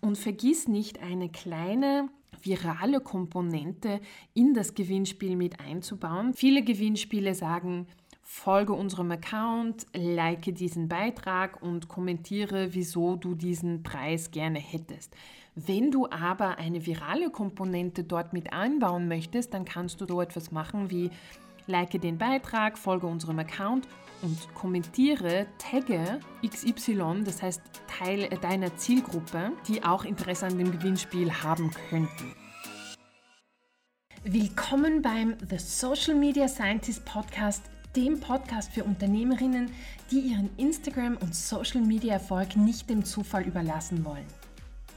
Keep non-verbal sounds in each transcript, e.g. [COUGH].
Und vergiss nicht, eine kleine virale Komponente in das Gewinnspiel mit einzubauen. Viele Gewinnspiele sagen, folge unserem Account, like diesen Beitrag und kommentiere, wieso du diesen Preis gerne hättest. Wenn du aber eine virale Komponente dort mit einbauen möchtest, dann kannst du so etwas machen wie like den Beitrag, folge unserem Account und kommentiere, tagge XY, das heißt Teil deiner Zielgruppe, die auch Interesse an dem Gewinnspiel haben könnten. Willkommen beim The Social Media Scientist Podcast dem Podcast für Unternehmerinnen, die ihren Instagram- und Social-Media-Erfolg nicht dem Zufall überlassen wollen.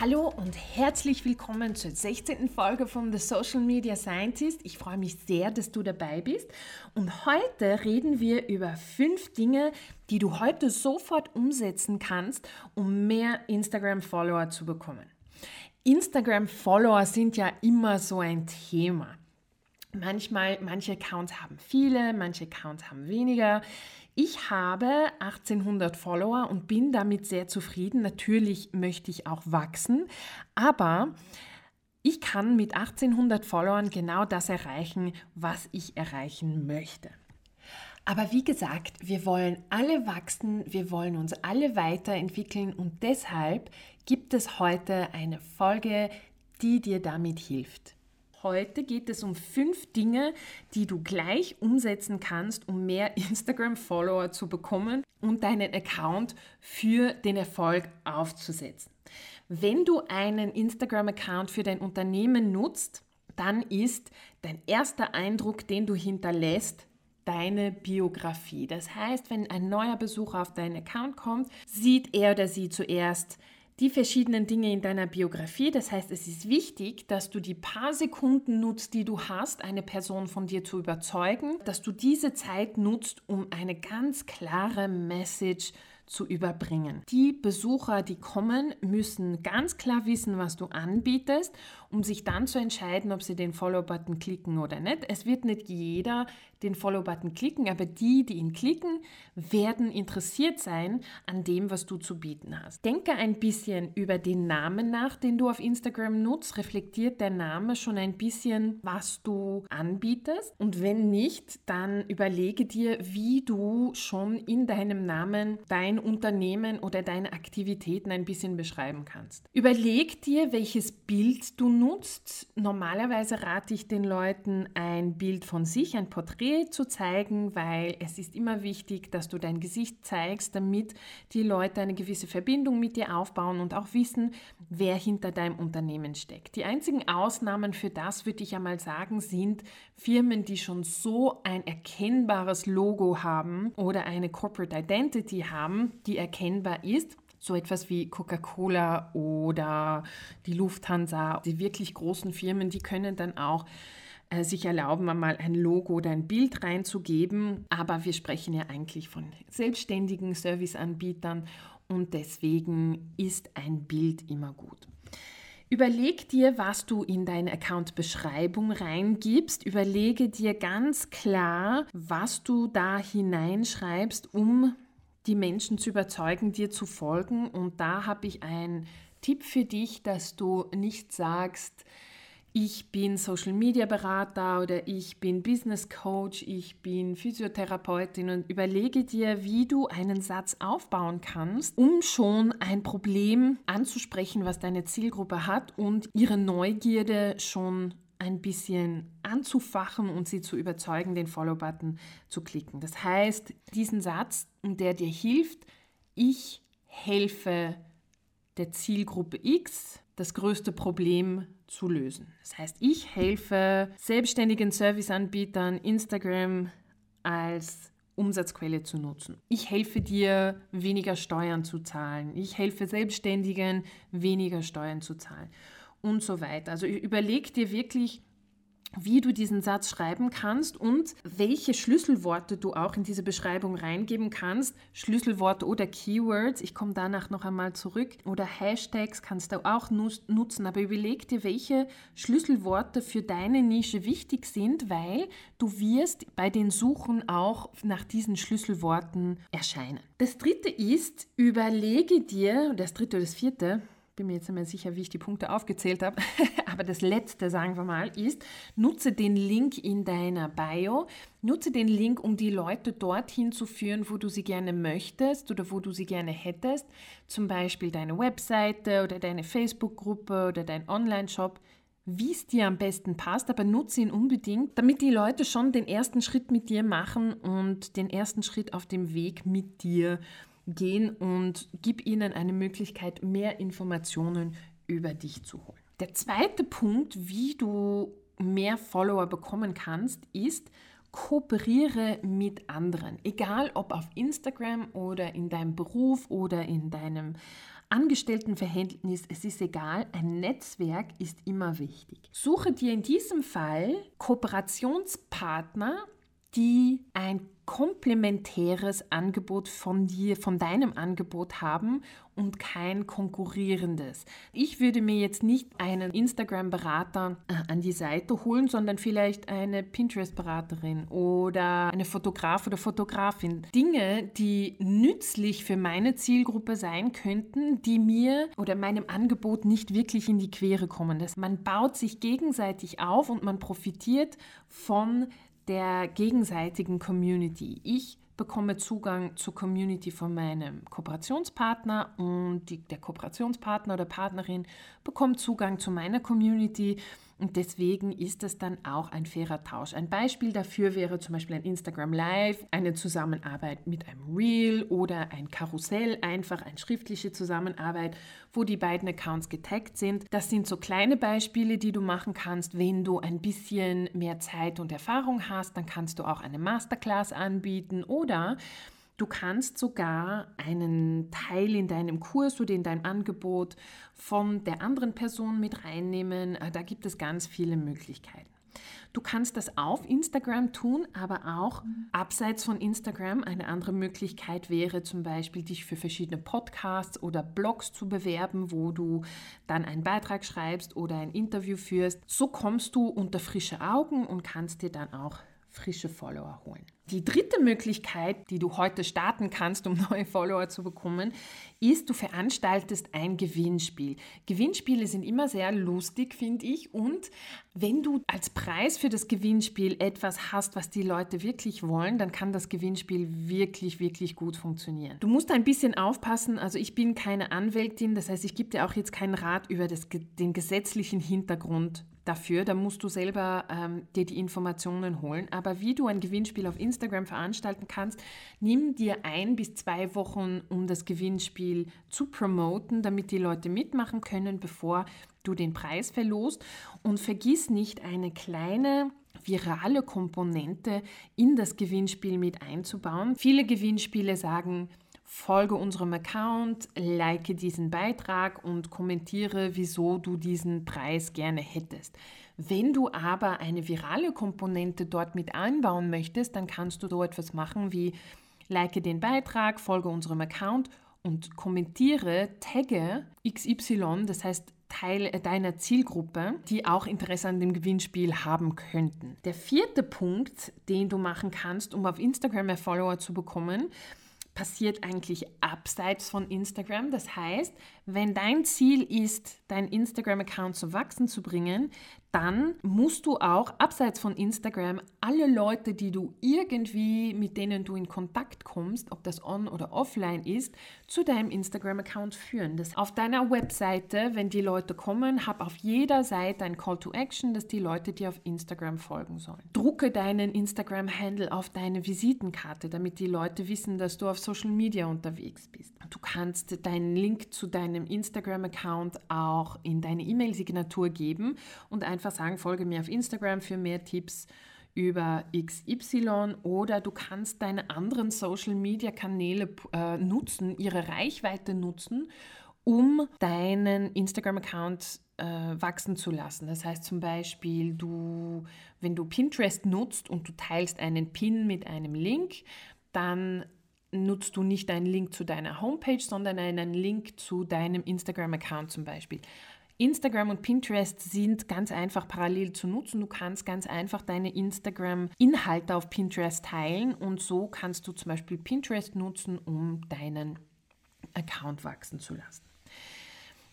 Hallo und herzlich willkommen zur 16. Folge von The Social Media Scientist. Ich freue mich sehr, dass du dabei bist. Und heute reden wir über fünf Dinge, die du heute sofort umsetzen kannst, um mehr Instagram-Follower zu bekommen. Instagram-Follower sind ja immer so ein Thema. Manchmal, manche Accounts haben viele, manche Accounts haben weniger. Ich habe 1800 Follower und bin damit sehr zufrieden. Natürlich möchte ich auch wachsen, aber ich kann mit 1800 Followern genau das erreichen, was ich erreichen möchte. Aber wie gesagt, wir wollen alle wachsen, wir wollen uns alle weiterentwickeln und deshalb gibt es heute eine Folge, die dir damit hilft. Heute geht es um fünf Dinge, die du gleich umsetzen kannst, um mehr [LAUGHS] Instagram-Follower zu bekommen und deinen Account für den Erfolg aufzusetzen. Wenn du einen Instagram-Account für dein Unternehmen nutzt, dann ist dein erster Eindruck, den du hinterlässt, deine Biografie. Das heißt, wenn ein neuer Besucher auf deinen Account kommt, sieht er oder sie zuerst die verschiedenen Dinge in deiner Biografie. Das heißt, es ist wichtig, dass du die paar Sekunden nutzt, die du hast, eine Person von dir zu überzeugen, dass du diese Zeit nutzt, um eine ganz klare Message zu überbringen. Die Besucher, die kommen, müssen ganz klar wissen, was du anbietest, um sich dann zu entscheiden, ob sie den Follow-Button klicken oder nicht. Es wird nicht jeder den Follow-Button klicken, aber die, die ihn klicken, werden interessiert sein an dem, was du zu bieten hast. Denke ein bisschen über den Namen nach, den du auf Instagram nutzt. Reflektiert der Name schon ein bisschen, was du anbietest? Und wenn nicht, dann überlege dir, wie du schon in deinem Namen dein Unternehmen oder deine Aktivitäten ein bisschen beschreiben kannst. Überleg dir, welches Bild du nutzt. Normalerweise rate ich den Leuten, ein Bild von sich, ein Porträt zu zeigen, weil es ist immer wichtig, dass du dein Gesicht zeigst, damit die Leute eine gewisse Verbindung mit dir aufbauen und auch wissen, wer hinter deinem Unternehmen steckt. Die einzigen Ausnahmen für das, würde ich einmal sagen, sind Firmen, die schon so ein erkennbares Logo haben oder eine Corporate Identity haben, die erkennbar ist so etwas wie Coca-Cola oder die Lufthansa, die wirklich großen Firmen, die können dann auch äh, sich erlauben, einmal ein Logo oder ein Bild reinzugeben. Aber wir sprechen ja eigentlich von selbstständigen Serviceanbietern und deswegen ist ein Bild immer gut. Überleg dir, was du in deine Account-Beschreibung reingibst. Überlege dir ganz klar, was du da hineinschreibst, um die Menschen zu überzeugen, dir zu folgen. Und da habe ich einen Tipp für dich, dass du nicht sagst, ich bin Social Media Berater oder ich bin Business Coach, ich bin Physiotherapeutin und überlege dir, wie du einen Satz aufbauen kannst, um schon ein Problem anzusprechen, was deine Zielgruppe hat und ihre Neugierde schon ein bisschen anzufachen und sie zu überzeugen, den Follow-Button zu klicken. Das heißt, diesen Satz, der dir hilft, ich helfe der Zielgruppe X, das größte Problem zu lösen. Das heißt, ich helfe selbstständigen Serviceanbietern, Instagram als Umsatzquelle zu nutzen. Ich helfe dir, weniger Steuern zu zahlen. Ich helfe Selbstständigen, weniger Steuern zu zahlen und so weiter. Also überleg dir wirklich wie du diesen Satz schreiben kannst und welche Schlüsselworte du auch in diese Beschreibung reingeben kannst. Schlüsselworte oder Keywords, ich komme danach noch einmal zurück. Oder Hashtags kannst du auch nutzen, aber überleg dir, welche Schlüsselworte für deine Nische wichtig sind, weil du wirst bei den Suchen auch nach diesen Schlüsselworten erscheinen. Das dritte ist, überlege dir, das dritte oder das vierte, bin mir jetzt nicht mehr sicher, wie ich die Punkte aufgezählt habe, [LAUGHS] aber das letzte, sagen wir mal, ist, nutze den Link in deiner Bio, nutze den Link, um die Leute dorthin zu führen, wo du sie gerne möchtest oder wo du sie gerne hättest, zum Beispiel deine Webseite oder deine Facebook-Gruppe oder dein Online-Shop, wie es dir am besten passt, aber nutze ihn unbedingt, damit die Leute schon den ersten Schritt mit dir machen und den ersten Schritt auf dem Weg mit dir machen gehen und gib ihnen eine Möglichkeit, mehr Informationen über dich zu holen. Der zweite Punkt, wie du mehr Follower bekommen kannst, ist, kooperiere mit anderen. Egal ob auf Instagram oder in deinem Beruf oder in deinem Angestelltenverhältnis, es ist egal, ein Netzwerk ist immer wichtig. Suche dir in diesem Fall Kooperationspartner, die ein komplementäres Angebot von dir, von deinem Angebot haben und kein konkurrierendes. Ich würde mir jetzt nicht einen Instagram-Berater äh, an die Seite holen, sondern vielleicht eine Pinterest-Beraterin oder eine Fotograf oder Fotografin. Dinge, die nützlich für meine Zielgruppe sein könnten, die mir oder meinem Angebot nicht wirklich in die Quere kommen. Das, man baut sich gegenseitig auf und man profitiert von der gegenseitigen Community. Ich bekomme Zugang zur Community von meinem Kooperationspartner und die, der Kooperationspartner oder Partnerin bekommt Zugang zu meiner Community und deswegen ist es dann auch ein fairer Tausch. Ein Beispiel dafür wäre zum Beispiel ein Instagram Live, eine Zusammenarbeit mit einem Reel oder ein Karussell, einfach eine schriftliche Zusammenarbeit, wo die beiden Accounts getaggt sind. Das sind so kleine Beispiele, die du machen kannst. Wenn du ein bisschen mehr Zeit und Erfahrung hast, dann kannst du auch eine Masterclass anbieten oder Du kannst sogar einen Teil in deinem Kurs oder in deinem Angebot von der anderen Person mit reinnehmen. Äh, da gibt es ganz viele Möglichkeiten. Du kannst das auf Instagram tun, aber auch abseits von Instagram. Eine andere Möglichkeit wäre zum Beispiel, dich für verschiedene Podcasts oder Blogs zu bewerben, wo du dann einen Beitrag schreibst oder ein Interview führst. So kommst du unter frische Augen und kannst dir dann auch frische Follower holen. Die dritte Möglichkeit, die du heute starten kannst, um [LAUGHS] neue Follower zu bekommen, ist, du veranstaltest ein Gewinnspiel. Gewinnspiele sind immer sehr lustig, finde ich. Und wenn du als Preis für das Gewinnspiel etwas hast, was die Leute wirklich wollen, dann kann das Gewinnspiel wirklich, wirklich gut funktionieren. Du musst ein bisschen aufpassen. Also ich bin keine Anwältin, das heißt, ich gebe dir auch jetzt keinen Rat über das, den gesetzlichen Hintergrund dafür. Da musst du selber ähm, dir die Informationen holen. Aber wie du ein Gewinnspiel auf Instagram veranstalten kannst, nimm dir ein bis zwei Wochen, um das Gewinnspiel zu promoten, damit die Leute mitmachen können, bevor du den Preis verlost. Und vergiss nicht, eine kleine virale Komponente in das Gewinnspiel mit einzubauen. Viele Gewinnspiele sagen, folge unserem Account, like diesen Beitrag und kommentiere, wieso du diesen Preis gerne hättest. Wenn du aber eine virale Komponente dort mit einbauen möchtest, dann kannst du so etwas machen wie like den Beitrag, folge unserem Account und kommentiere, tagge XY, das heißt Teil deiner Zielgruppe, die auch Interesse an dem Gewinnspiel haben könnten. Der vierte Punkt, den du machen kannst, um auf Instagram mehr Follower zu bekommen, passiert eigentlich abseits von Instagram. Das heißt, wenn dein Ziel ist, dein Instagram-Account zu wachsen zu bringen, dann musst du auch abseits von Instagram alle Leute, die du irgendwie, mit denen du in Kontakt kommst, ob das on oder offline ist, zu deinem Instagram-Account führen. Das auf deiner Webseite, wenn die Leute kommen, hab auf jeder Seite ein Call to Action, dass die Leute dir auf Instagram folgen sollen. Drucke deinen Instagram-Handle auf deine Visitenkarte, damit die Leute wissen, dass du auf Social Media unterwegs bist. Du kannst deinen Link zu deinem Instagram-Account auch in deine E-Mail-Signatur geben und einfach einfach sagen, folge mir auf Instagram für mehr Tipps über XY oder du kannst deine anderen Social-Media-Kanäle äh, nutzen, ihre Reichweite nutzen, um deinen Instagram-Account äh, wachsen zu lassen. Das heißt zum Beispiel, du, wenn du Pinterest nutzt und du teilst einen Pin mit einem Link, dann nutzt du nicht einen Link zu deiner Homepage, sondern einen Link zu deinem Instagram-Account zum Beispiel. Instagram und Pinterest sind ganz einfach parallel zu nutzen. Du kannst ganz einfach deine Instagram-Inhalte auf Pinterest teilen und so kannst du zum Beispiel Pinterest nutzen, um deinen Account wachsen zu lassen.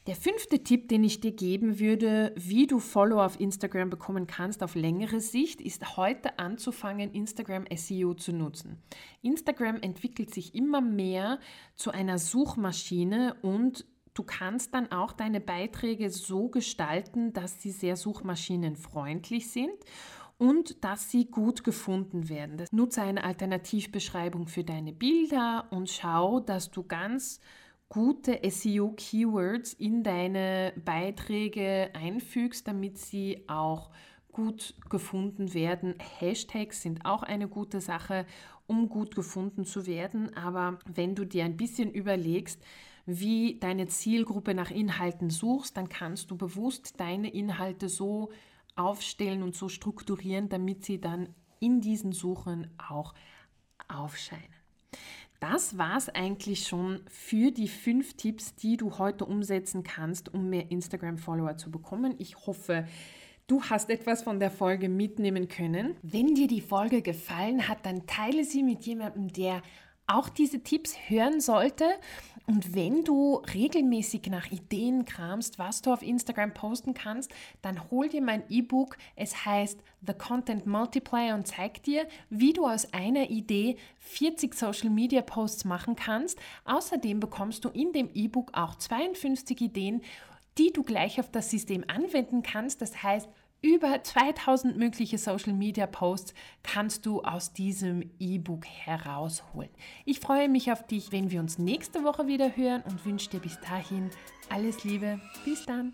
Der fünfte Tipp, den ich dir geben würde, wie du Follower auf Instagram bekommen kannst auf längere Sicht, ist heute anzufangen, Instagram SEO zu nutzen. Instagram entwickelt sich immer mehr zu einer Suchmaschine und du kannst dann auch deine Beiträge so gestalten, dass sie sehr suchmaschinenfreundlich sind und dass sie gut gefunden werden. Nutze eine Alternativbeschreibung für deine Bilder und schau, dass du ganz gute SEO-Keywords in deine Beiträge einfügst, damit sie auch gut gefunden werden. Hashtags sind auch eine gute Sache, um gut gefunden zu werden. Aber wenn du dir ein bisschen überlegst, wie deine Zielgruppe nach Inhalten suchst, dann kannst du bewusst deine Inhalte so aufstellen und so strukturieren, damit sie dann in diesen Suchen auch aufscheinen. Das war es eigentlich schon für die fünf Tipps, die du heute umsetzen kannst, um mehr Instagram-Follower zu bekommen. Ich hoffe, du hast etwas von der Folge mitnehmen können. Wenn dir die Folge gefallen hat, dann teile sie mit jemandem, der auch diese Tipps hören sollte. Und wenn du regelmäßig nach Ideen kramst, was du auf Instagram posten kannst, dann hol dir mein E-Book. Es heißt The Content Multiplier und zeigt dir, wie du aus einer Idee 40 Social Media Posts machen kannst. Außerdem bekommst du in dem E-Book auch 52 Ideen, die du gleich auf das System anwenden kannst. Das heißt, über 2000 mögliche Social Media Posts kannst du aus diesem E-Book herausholen. Ich freue mich auf dich, wenn wir uns nächste Woche wieder hören und wünsche dir bis dahin alles Liebe. Bis dann.